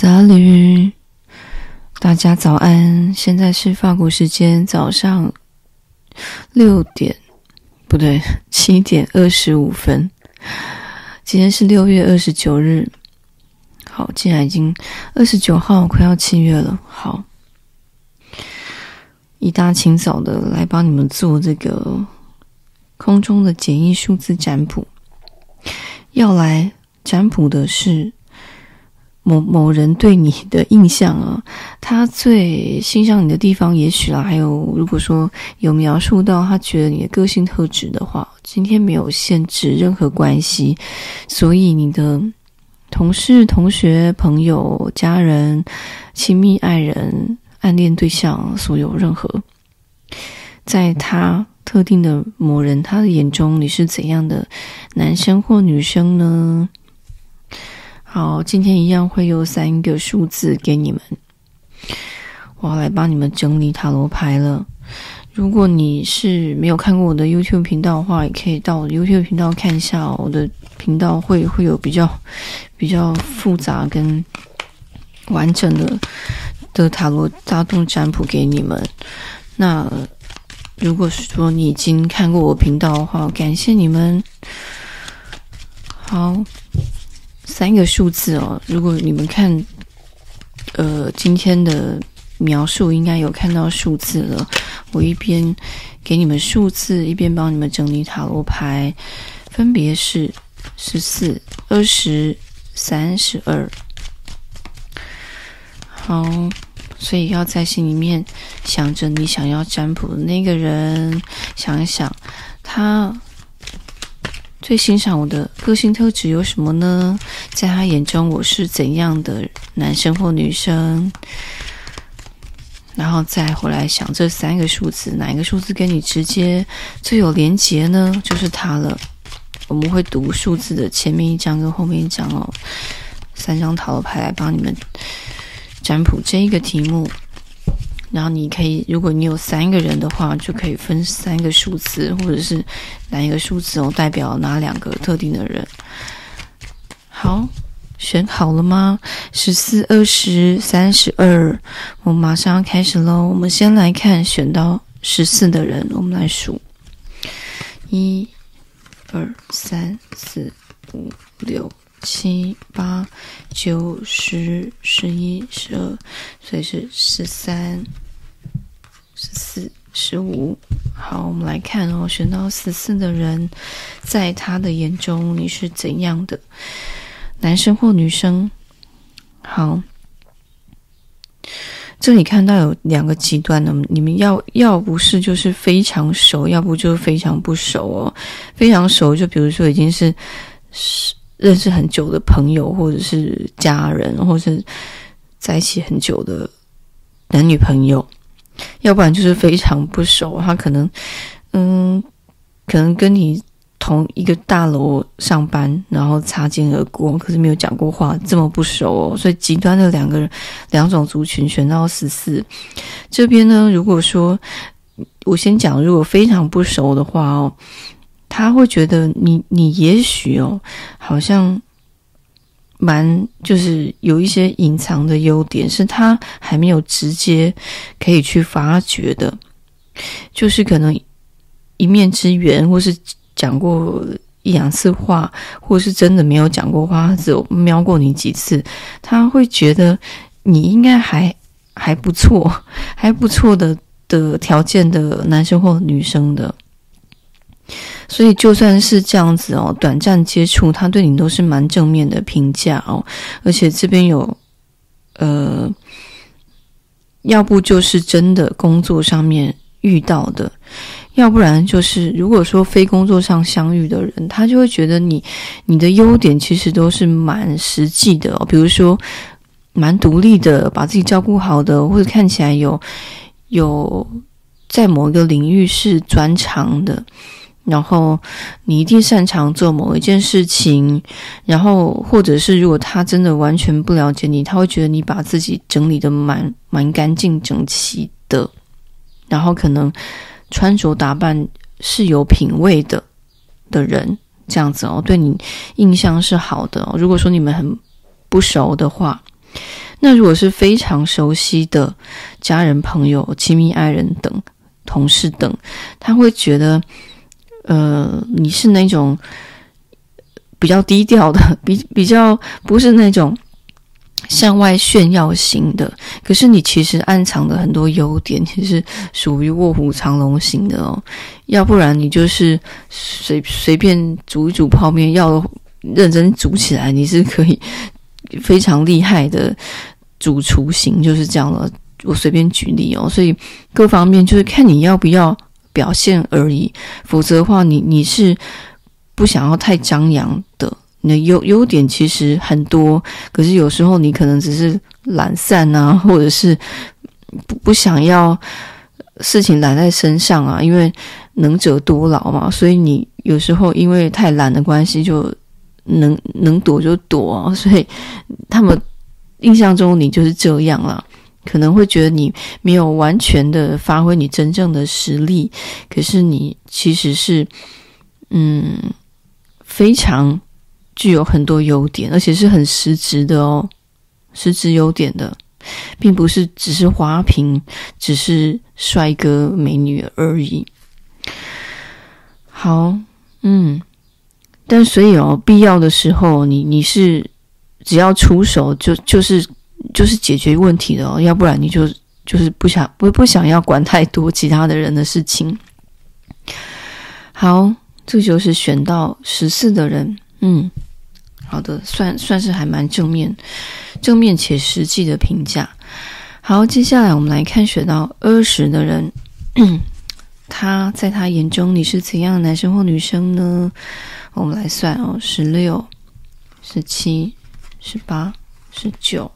杂驴大家早安！现在是法国时间早上六点，不对，七点二十五分。今天是六月二十九日。好，现在已经二十九号，快要七月了。好，一大清早的来帮你们做这个空中的简易数字占卜。要来占卜的是。某某人对你的印象啊，他最欣赏你的地方，也许啦，还有如果说有描述到他觉得你的个性特质的话，今天没有限制任何关系，所以你的同事、同学、朋友、家人、亲密爱人、暗恋对象，所有任何，在他特定的某人他的眼中，你是怎样的男生或女生呢？好，今天一样会有三个数字给你们，我要来帮你们整理塔罗牌了。如果你是没有看过我的 YouTube 频道的话，也可以到我的 YouTube 频道看一下。我的频道会会有比较比较复杂跟完整的的塔罗大众占卜给你们。那如果是说你已经看过我频道的话，感谢你们。好。三个数字哦，如果你们看，呃，今天的描述应该有看到数字了。我一边给你们数字，一边帮你们整理塔罗牌，分别是十四、二十、三十二。好，所以要在心里面想着你想要占卜的那个人，想一想他。最欣赏我的个性特质有什么呢？在他眼中，我是怎样的男生或女生？然后再回来想这三个数字，哪一个数字跟你直接最有连结呢？就是他了。我们会读数字的前面一张跟后面一张哦，三张塔罗牌来帮你们占卜这一个题目。然后你可以，如果你有三个人的话，就可以分三个数字，或者是哪一个数字哦，代表哪两个特定的人。好，选好了吗？十四、二十、三十二，我马上要开始喽。我们先来看选到十四的人，我们来数：一、二、三、四、五、六。七八九十十一十二，所以是十三、十四、十五。好，我们来看哦，选到十四的人，在他的眼中你是怎样的男生或女生？好，这里看到有两个极端的，你们要要不是就是非常熟，要不就非常不熟哦。非常熟，就比如说已经是是。认识很久的朋友，或者是家人，或者是在一起很久的男女朋友，要不然就是非常不熟。他可能，嗯，可能跟你同一个大楼上班，然后擦肩而过，可是没有讲过话，这么不熟哦。所以极端的两个人，两种族群选到十四这边呢。如果说我先讲，如果非常不熟的话哦。他会觉得你，你也许哦，好像蛮就是有一些隐藏的优点，是他还没有直接可以去发掘的，就是可能一面之缘，或是讲过一两次话，或是真的没有讲过话，只有瞄过你几次，他会觉得你应该还还不错，还不错的的条件的男生或女生的。所以就算是这样子哦，短暂接触，他对你都是蛮正面的评价哦。而且这边有，呃，要不就是真的工作上面遇到的，要不然就是如果说非工作上相遇的人，他就会觉得你你的优点其实都是蛮实际的哦。比如说蛮独立的，把自己照顾好的，或者看起来有有在某一个领域是专长的。然后你一定擅长做某一件事情，然后或者是如果他真的完全不了解你，他会觉得你把自己整理得蛮蛮干净整齐的，然后可能穿着打扮是有品味的的人，这样子哦，对你印象是好的。如果说你们很不熟的话，那如果是非常熟悉的家人、朋友、亲密爱人等同事等，他会觉得，呃，你是那种比较低调的，比比较不是那种。向外炫耀型的，可是你其实暗藏的很多优点，其实属于卧虎藏龙型的哦。要不然你就是随随便煮一煮泡面，要认真煮起来，你是可以非常厉害的主厨型，就是这样的。我随便举例哦，所以各方面就是看你要不要表现而已。否则的话，你你是不想要太张扬的。你的优优点其实很多，可是有时候你可能只是懒散啊，或者是不不想要事情揽在身上啊，因为能者多劳嘛，所以你有时候因为太懒的关系，就能能躲就躲啊，所以他们印象中你就是这样啦，可能会觉得你没有完全的发挥你真正的实力，可是你其实是嗯非常。具有很多优点，而且是很实质的哦，实质优点的，并不是只是花瓶，只是帅哥美女而已。好，嗯，但所以哦，必要的时候，你你是只要出手就就是就是解决问题的哦，要不然你就就是不想不不想要管太多其他的人的事情。好，这就是选到十四的人，嗯。好的，算算是还蛮正面、正面且实际的评价。好，接下来我们来看选到二十的人，他在他眼中你是怎样的男生或女生呢？我们来算哦，十六、十七、十八、十九，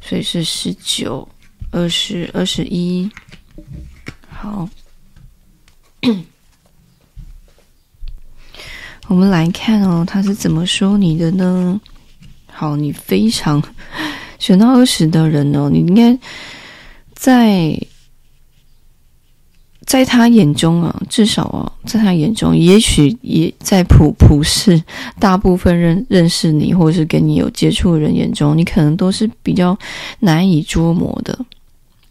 所以是十九、二十、二十一。好。我们来看哦，他是怎么说你的呢？好，你非常选到二十的人哦，你应该在在他眼中啊，至少啊，在他眼中，也许也在普普世大部分认认识你或者是跟你有接触的人眼中，你可能都是比较难以捉摸的，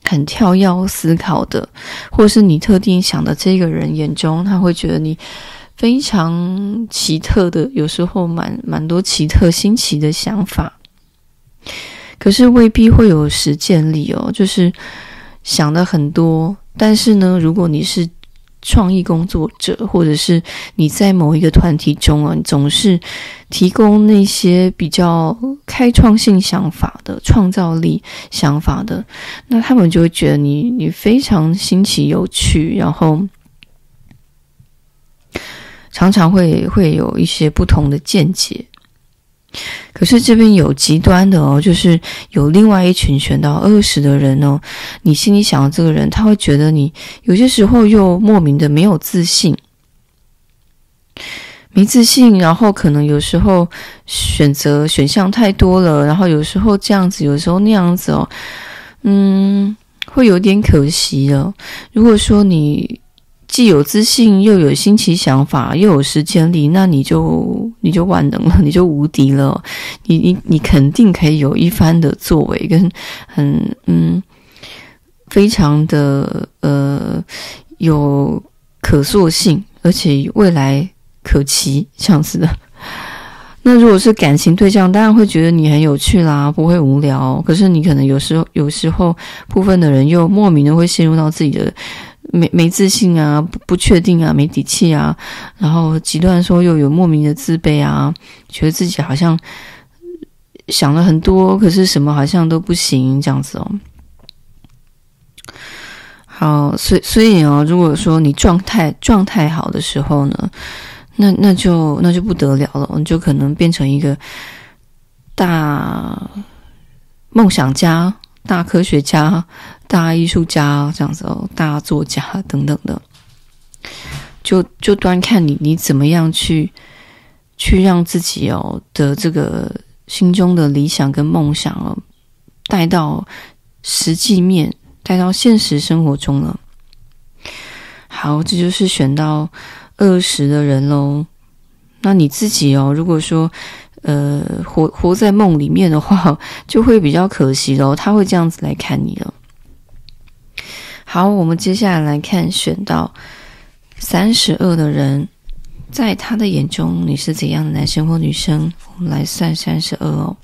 很跳跃思考的，或是你特定想的这个人眼中，他会觉得你。非常奇特的，有时候蛮蛮多奇特新奇的想法，可是未必会有实践力哦。就是想的很多，但是呢，如果你是创意工作者，或者是你在某一个团体中啊，你总是提供那些比较开创性想法的、创造力想法的，那他们就会觉得你你非常新奇有趣，然后。常常会会有一些不同的见解，可是这边有极端的哦，就是有另外一群选到二十的人哦，你心里想的这个人，他会觉得你有些时候又莫名的没有自信，没自信，然后可能有时候选择选项太多了，然后有时候这样子，有时候那样子哦，嗯，会有点可惜了。如果说你。既有自信，又有新奇想法，又有时间力，那你就你就万能了，你就无敌了。你你你肯定可以有一番的作为，跟很嗯，非常的呃有可塑性，而且未来可期这样子的。那如果是感情对象，当然会觉得你很有趣啦，不会无聊。可是你可能有时候有时候部分的人又莫名的会陷入到自己的。没没自信啊，不不确定啊，没底气啊，然后极端说又有莫名的自卑啊，觉得自己好像想了很多，可是什么好像都不行这样子哦。好，所所以哦，如果说你状态状态好的时候呢，那那就那就不得了了，你就可能变成一个大梦想家。大科学家、大艺术家这样子哦，大作家等等的，就就端看你你怎么样去去让自己哦的这个心中的理想跟梦想哦带到实际面，带到现实生活中了。好，这就是选到二十的人喽。那你自己哦，如果说呃活活在梦里面的话，就会比较可惜喽。他会这样子来看你了。好，我们接下来来看选到三十二的人，在他的眼中你是怎样的男生或女生？我们来算三十二哦。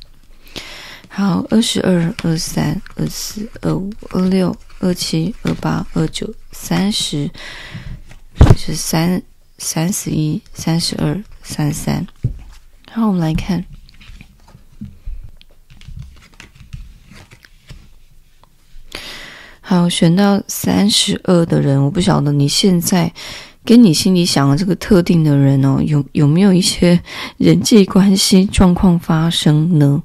好，二十二、二三、二四、二五、二六、二七、二八、二九、三十，是三三十一、三十二、三十三。好，我们来看。好，选到三十二的人，我不晓得你现在跟你心里想的这个特定的人哦，有有没有一些人际关系状况发生呢？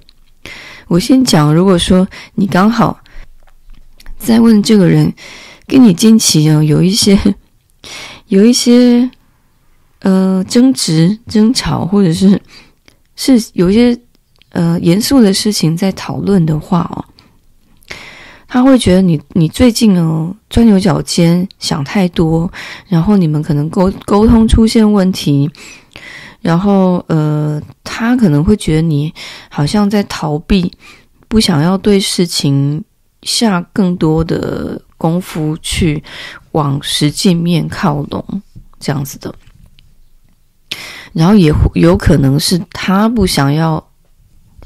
我先讲，如果说你刚好在问这个人跟你近期啊有一些有一些呃争执、争吵，或者是是有一些呃严肃的事情在讨论的话哦，他会觉得你你最近哦钻牛角尖，想太多，然后你们可能沟沟通出现问题。然后，呃，他可能会觉得你好像在逃避，不想要对事情下更多的功夫去往实际面靠拢，这样子的。然后也有可能是他不想要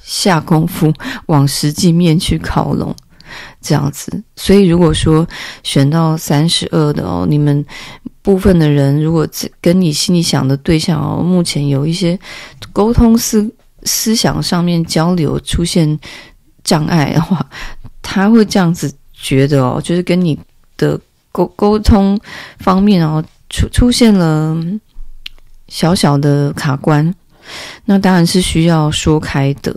下功夫往实际面去靠拢，这样子。所以，如果说选到三十二的哦，你们。部分的人，如果跟你心里想的对象哦，目前有一些沟通思思想上面交流出现障碍的话，他会这样子觉得哦，就是跟你的沟沟通方面哦出出现了小小的卡关，那当然是需要说开的。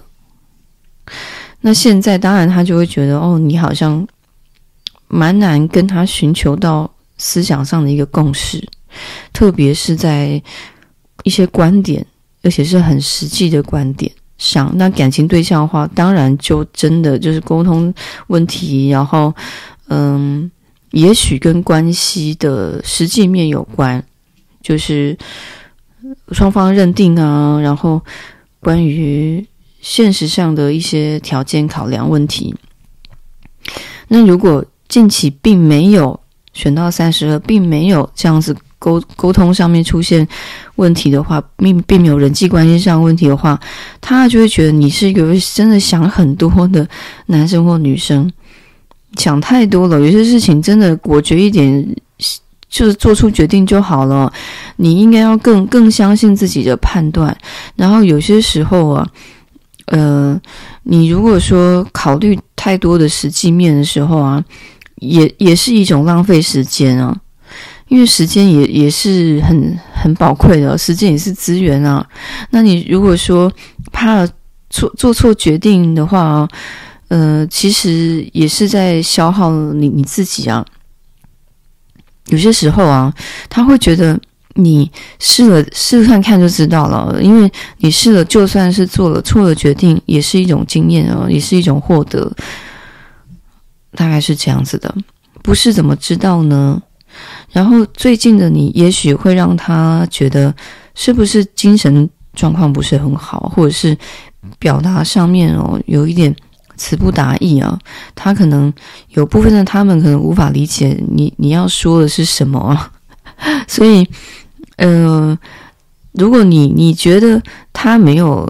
那现在当然他就会觉得哦，你好像蛮难跟他寻求到。思想上的一个共识，特别是在一些观点，而且是很实际的观点上。那感情对象的话，当然就真的就是沟通问题，然后，嗯，也许跟关系的实际面有关，就是双方认定啊，然后关于现实上的一些条件考量问题。那如果近期并没有。选到三十二，并没有这样子沟沟通上面出现问题的话，并并没有人际关系上问题的话，他就会觉得你是一个真的想很多的男生或女生，想太多了。有些事情真的果决一点，就是做出决定就好了。你应该要更更相信自己的判断。然后有些时候啊，呃，你如果说考虑太多的实际面的时候啊。也也是一种浪费时间啊，因为时间也也是很很宝贵的，时间也是资源啊。那你如果说怕错做错决定的话，呃，其实也是在消耗你你自己啊。有些时候啊，他会觉得你试了试看看就知道了，因为你试了，就算是做了错的决定，也是一种经验啊，也是一种获得。大概是这样子的，不是怎么知道呢？然后最近的你，也许会让他觉得是不是精神状况不是很好，或者是表达上面哦有一点词不达意啊。他可能有部分的他们可能无法理解你你要说的是什么啊。所以，呃，如果你你觉得他没有。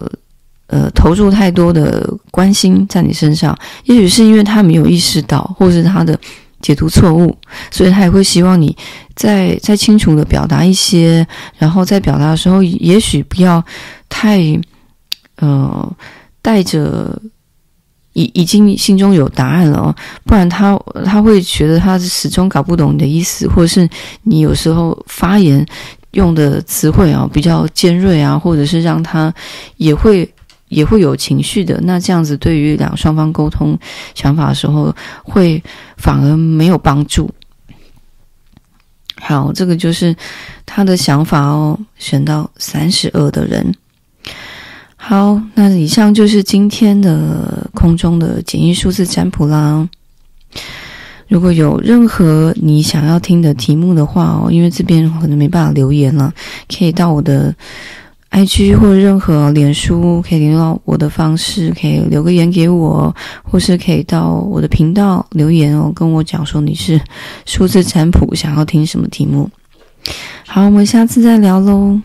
呃，投入太多的关心在你身上，也许是因为他没有意识到，或是他的解读错误，所以他也会希望你再再清楚的表达一些，然后在表达的时候，也许不要太呃带着已已经心中有答案了哦，不然他他会觉得他始终搞不懂你的意思，或者是你有时候发言用的词汇啊比较尖锐啊，或者是让他也会。也会有情绪的，那这样子对于两双方沟通想法的时候，会反而没有帮助。好，这个就是他的想法哦。选到三十二的人，好，那以上就是今天的空中的简易数字占卜啦。如果有任何你想要听的题目的话哦，因为这边可能没办法留言了，可以到我的。IG 或者任何脸书可以联络我的方式，可以留个言给我，或是可以到我的频道留言哦，跟我讲说你是数字占卜想要听什么题目。好，我们下次再聊喽。